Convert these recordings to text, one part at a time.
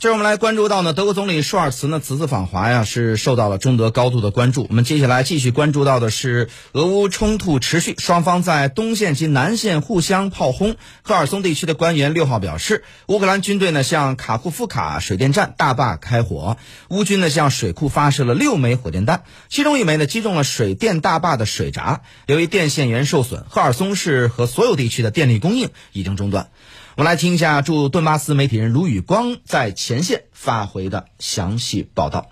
接着我们来关注到呢，德国总理舒尔茨呢此次访华呀，是受到了中德高度的关注。我们接下来继续关注到的是俄乌冲突持续，双方在东线及南线互相炮轰。赫尔松地区的官员六号表示，乌克兰军队呢向卡库夫卡水电站大坝开火，乌军呢向水库发射了六枚火箭弹，其中一枚呢击中了水电大坝的水闸，由于电线源受损，赫尔松市和所有地区的电力供应已经中断。我们来听一下驻顿巴斯媒体人卢宇光在前线发回的详细报道。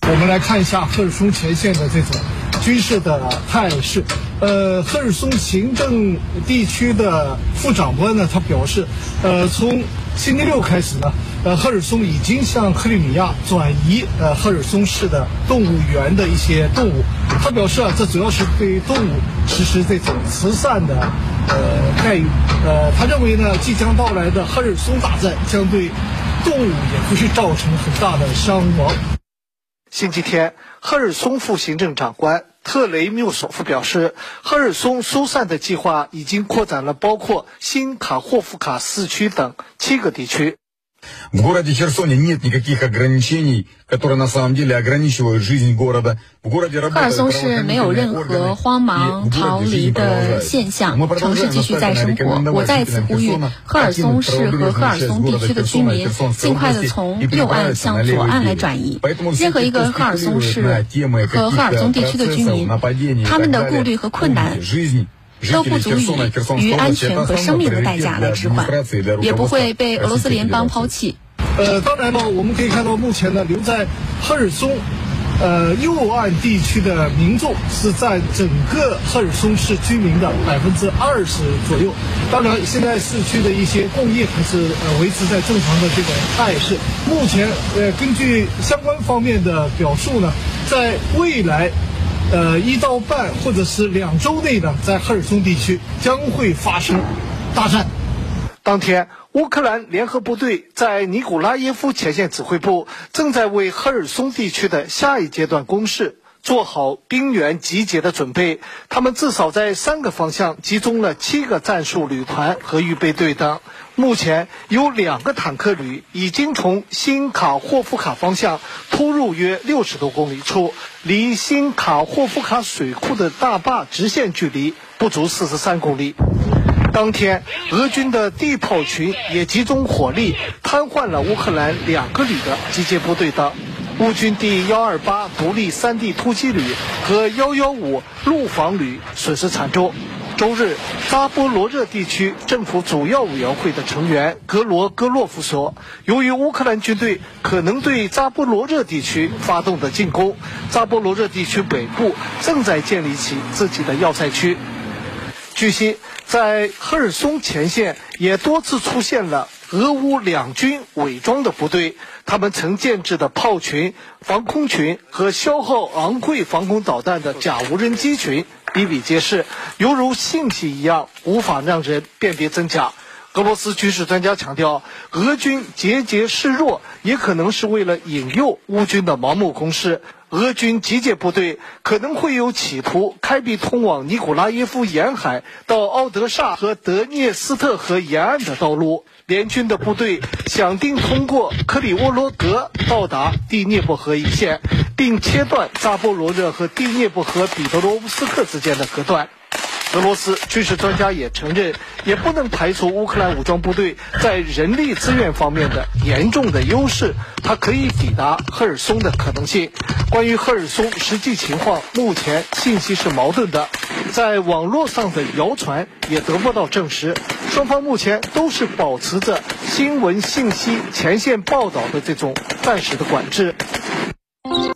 我们来看一下赫尔松前线的这种军事的态势。呃，赫尔松行政地区的副长官呢，他表示，呃，从星期六开始呢，呃，赫尔松已经向克里米亚转移呃赫尔松市的动物园的一些动物。他表示啊，这主要是对动物实施这种慈善的。呃，待遇，呃，他认为呢，即将到来的赫尔松大战将对动物也不会造成很大的伤亡。星期天，赫尔松副行政长官特雷缪索夫表示，赫尔松疏散的计划已经扩展了包括新卡霍夫卡市区等七个地区。В городе Херсоне нет никаких ограничений, которые на самом деле ограничивают жизнь города. В городе 赫尔松市没有任何慌忙逃离的现象，城市继续在生活。我再次呼吁赫尔松市和赫尔松地区的居民尽快的从右岸向左岸来转移。任何一个赫尔松市和赫尔松地区的居民，他们的顾虑和困难。 都不足以于安全和生命的代价来置换，也不会被俄罗斯联邦抛弃。呃，当然了，我们可以看到，目前呢，留在赫尔松，呃，右岸地区的民众是占整个赫尔松市居民的百分之二十左右。当然，现在市区的一些供应还是呃维持在正常的这种态势。目前，呃，根据相关方面的表述呢，在未来。呃，一到半或者是两周内呢，在赫尔松地区将会发生大战。当天，乌克兰联合部队在尼古拉耶夫前线指挥部正在为赫尔松地区的下一阶段攻势做好兵员集结的准备。他们至少在三个方向集中了七个战术旅团和预备队等。目前有两个坦克旅已经从新卡霍夫卡方向突入约六十多公里处，离新卡霍夫卡水库的大坝直线距离不足四十三公里。当天，俄军的地炮群也集中火力瘫痪了乌克兰两个旅的集结部队等。乌军第幺二八独立三地突击旅和幺幺五陆防旅损失惨重。周日，扎波罗热地区政府主要委员会的成员格罗戈洛夫说：“由于乌克兰军队可能对扎波罗热地区发动的进攻，扎波罗热地区北部正在建立起自己的要塞区。”据悉，在赫尔松前线也多次出现了俄乌两军伪装的部队，他们曾建制的炮群、防空群和消耗昂贵防空导弹的假无人机群。比比皆是，犹如信息一样，无法让人辨别真假。俄罗斯军事专家强调，俄军节节示弱，也可能是为了引诱乌军的盲目攻势。俄军集结部队可能会有企图开辟通往尼古拉耶夫沿海到奥德萨和德涅斯特河沿岸的道路。联军的部队想定通过克里沃罗格到达第聂伯河一线，并切断扎波罗热和第聂伯河彼得罗夫斯克之间的隔断。俄罗斯军事专家也承认，也不能排除乌克兰武装部队在人力资源方面的严重的优势，它可以抵达赫尔松的可能性。关于赫尔松实际情况，目前信息是矛盾的，在网络上的谣传也得不到证实。双方目前都是保持着新闻信息前线报道的这种暂时的管制。